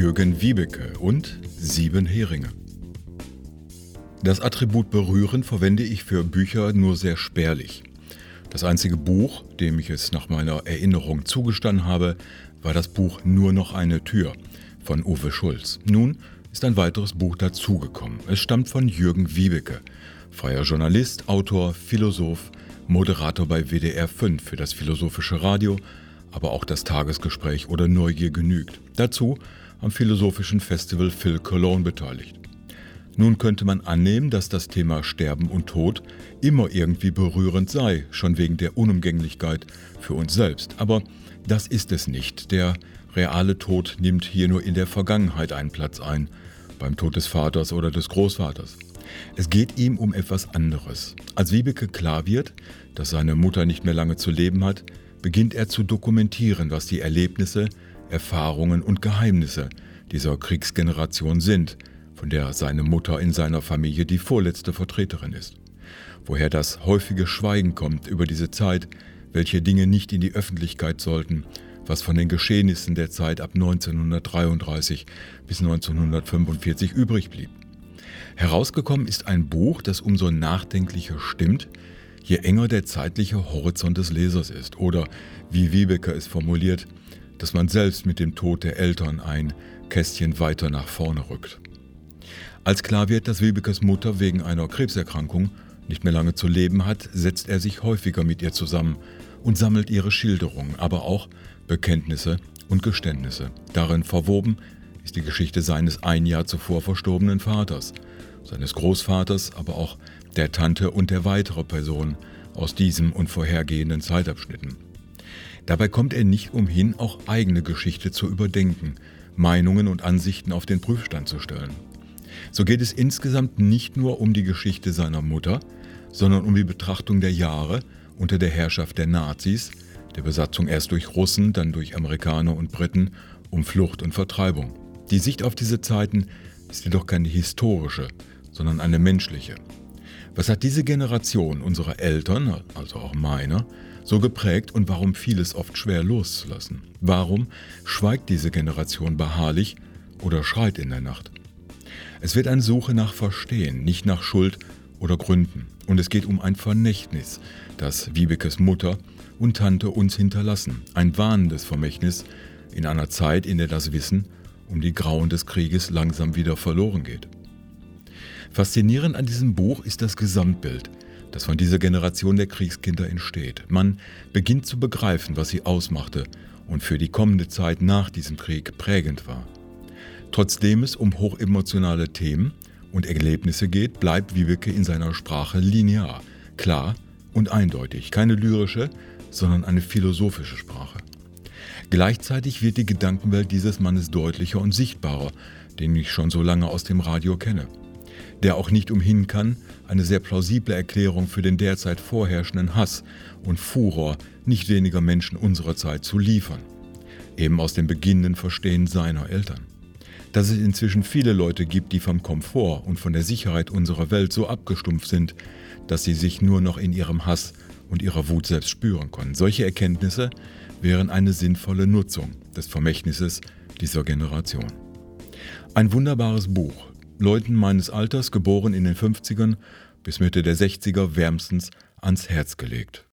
Jürgen Wiebeke und Sieben Heringe. Das Attribut berühren verwende ich für Bücher nur sehr spärlich. Das einzige Buch, dem ich es nach meiner Erinnerung zugestanden habe, war das Buch Nur noch eine Tür von Uwe Schulz. Nun ist ein weiteres Buch dazugekommen. Es stammt von Jürgen Wiebeke, freier Journalist, Autor, Philosoph, Moderator bei WDR 5 für das Philosophische Radio, aber auch das Tagesgespräch oder Neugier genügt. Dazu am Philosophischen Festival Phil Cologne beteiligt. Nun könnte man annehmen, dass das Thema Sterben und Tod immer irgendwie berührend sei, schon wegen der Unumgänglichkeit für uns selbst. Aber das ist es nicht. Der reale Tod nimmt hier nur in der Vergangenheit einen Platz ein, beim Tod des Vaters oder des Großvaters. Es geht ihm um etwas anderes. Als Wiebeke klar wird, dass seine Mutter nicht mehr lange zu leben hat, beginnt er zu dokumentieren, was die Erlebnisse, Erfahrungen und Geheimnisse dieser Kriegsgeneration sind, von der seine Mutter in seiner Familie die vorletzte Vertreterin ist. Woher das häufige Schweigen kommt über diese Zeit, welche Dinge nicht in die Öffentlichkeit sollten, was von den Geschehnissen der Zeit ab 1933 bis 1945 übrig blieb. Herausgekommen ist ein Buch, das umso nachdenklicher stimmt, je enger der zeitliche Horizont des Lesers ist oder, wie Wiebeke es formuliert, dass man selbst mit dem Tod der Eltern ein Kästchen weiter nach vorne rückt. Als klar wird, dass Wiebekes Mutter wegen einer Krebserkrankung nicht mehr lange zu leben hat, setzt er sich häufiger mit ihr zusammen und sammelt ihre Schilderungen, aber auch Bekenntnisse und Geständnisse. Darin verwoben ist die Geschichte seines ein Jahr zuvor verstorbenen Vaters, seines Großvaters, aber auch der Tante und der weiteren Personen aus diesem und vorhergehenden Zeitabschnitten. Dabei kommt er nicht umhin, auch eigene Geschichte zu überdenken, Meinungen und Ansichten auf den Prüfstand zu stellen. So geht es insgesamt nicht nur um die Geschichte seiner Mutter, sondern um die Betrachtung der Jahre unter der Herrschaft der Nazis, der Besatzung erst durch Russen, dann durch Amerikaner und Briten, um Flucht und Vertreibung. Die Sicht auf diese Zeiten ist jedoch keine historische, sondern eine menschliche. Was hat diese Generation unserer Eltern, also auch meiner, so geprägt und warum fiel es oft schwer loszulassen? Warum schweigt diese Generation beharrlich oder schreit in der Nacht? Es wird eine Suche nach Verstehen, nicht nach Schuld oder Gründen. Und es geht um ein Vernächtnis, das Wiebekes Mutter und Tante uns hinterlassen. Ein warnendes Vermächtnis in einer Zeit, in der das Wissen um die Grauen des Krieges langsam wieder verloren geht. Faszinierend an diesem Buch ist das Gesamtbild, das von dieser Generation der Kriegskinder entsteht. Man beginnt zu begreifen, was sie ausmachte und für die kommende Zeit nach diesem Krieg prägend war. Trotzdem es um hochemotionale Themen und Erlebnisse geht, bleibt Wiebeke in seiner Sprache linear, klar und eindeutig. Keine lyrische, sondern eine philosophische Sprache. Gleichzeitig wird die Gedankenwelt dieses Mannes deutlicher und sichtbarer, den ich schon so lange aus dem Radio kenne. Der auch nicht umhin kann, eine sehr plausible Erklärung für den derzeit vorherrschenden Hass und Furor nicht weniger Menschen unserer Zeit zu liefern. Eben aus dem beginnenden Verstehen seiner Eltern dass es inzwischen viele Leute gibt, die vom Komfort und von der Sicherheit unserer Welt so abgestumpft sind, dass sie sich nur noch in ihrem Hass und ihrer Wut selbst spüren können. Solche Erkenntnisse wären eine sinnvolle Nutzung des Vermächtnisses dieser Generation. Ein wunderbares Buch, Leuten meines Alters, geboren in den 50ern bis Mitte der 60er, wärmstens ans Herz gelegt.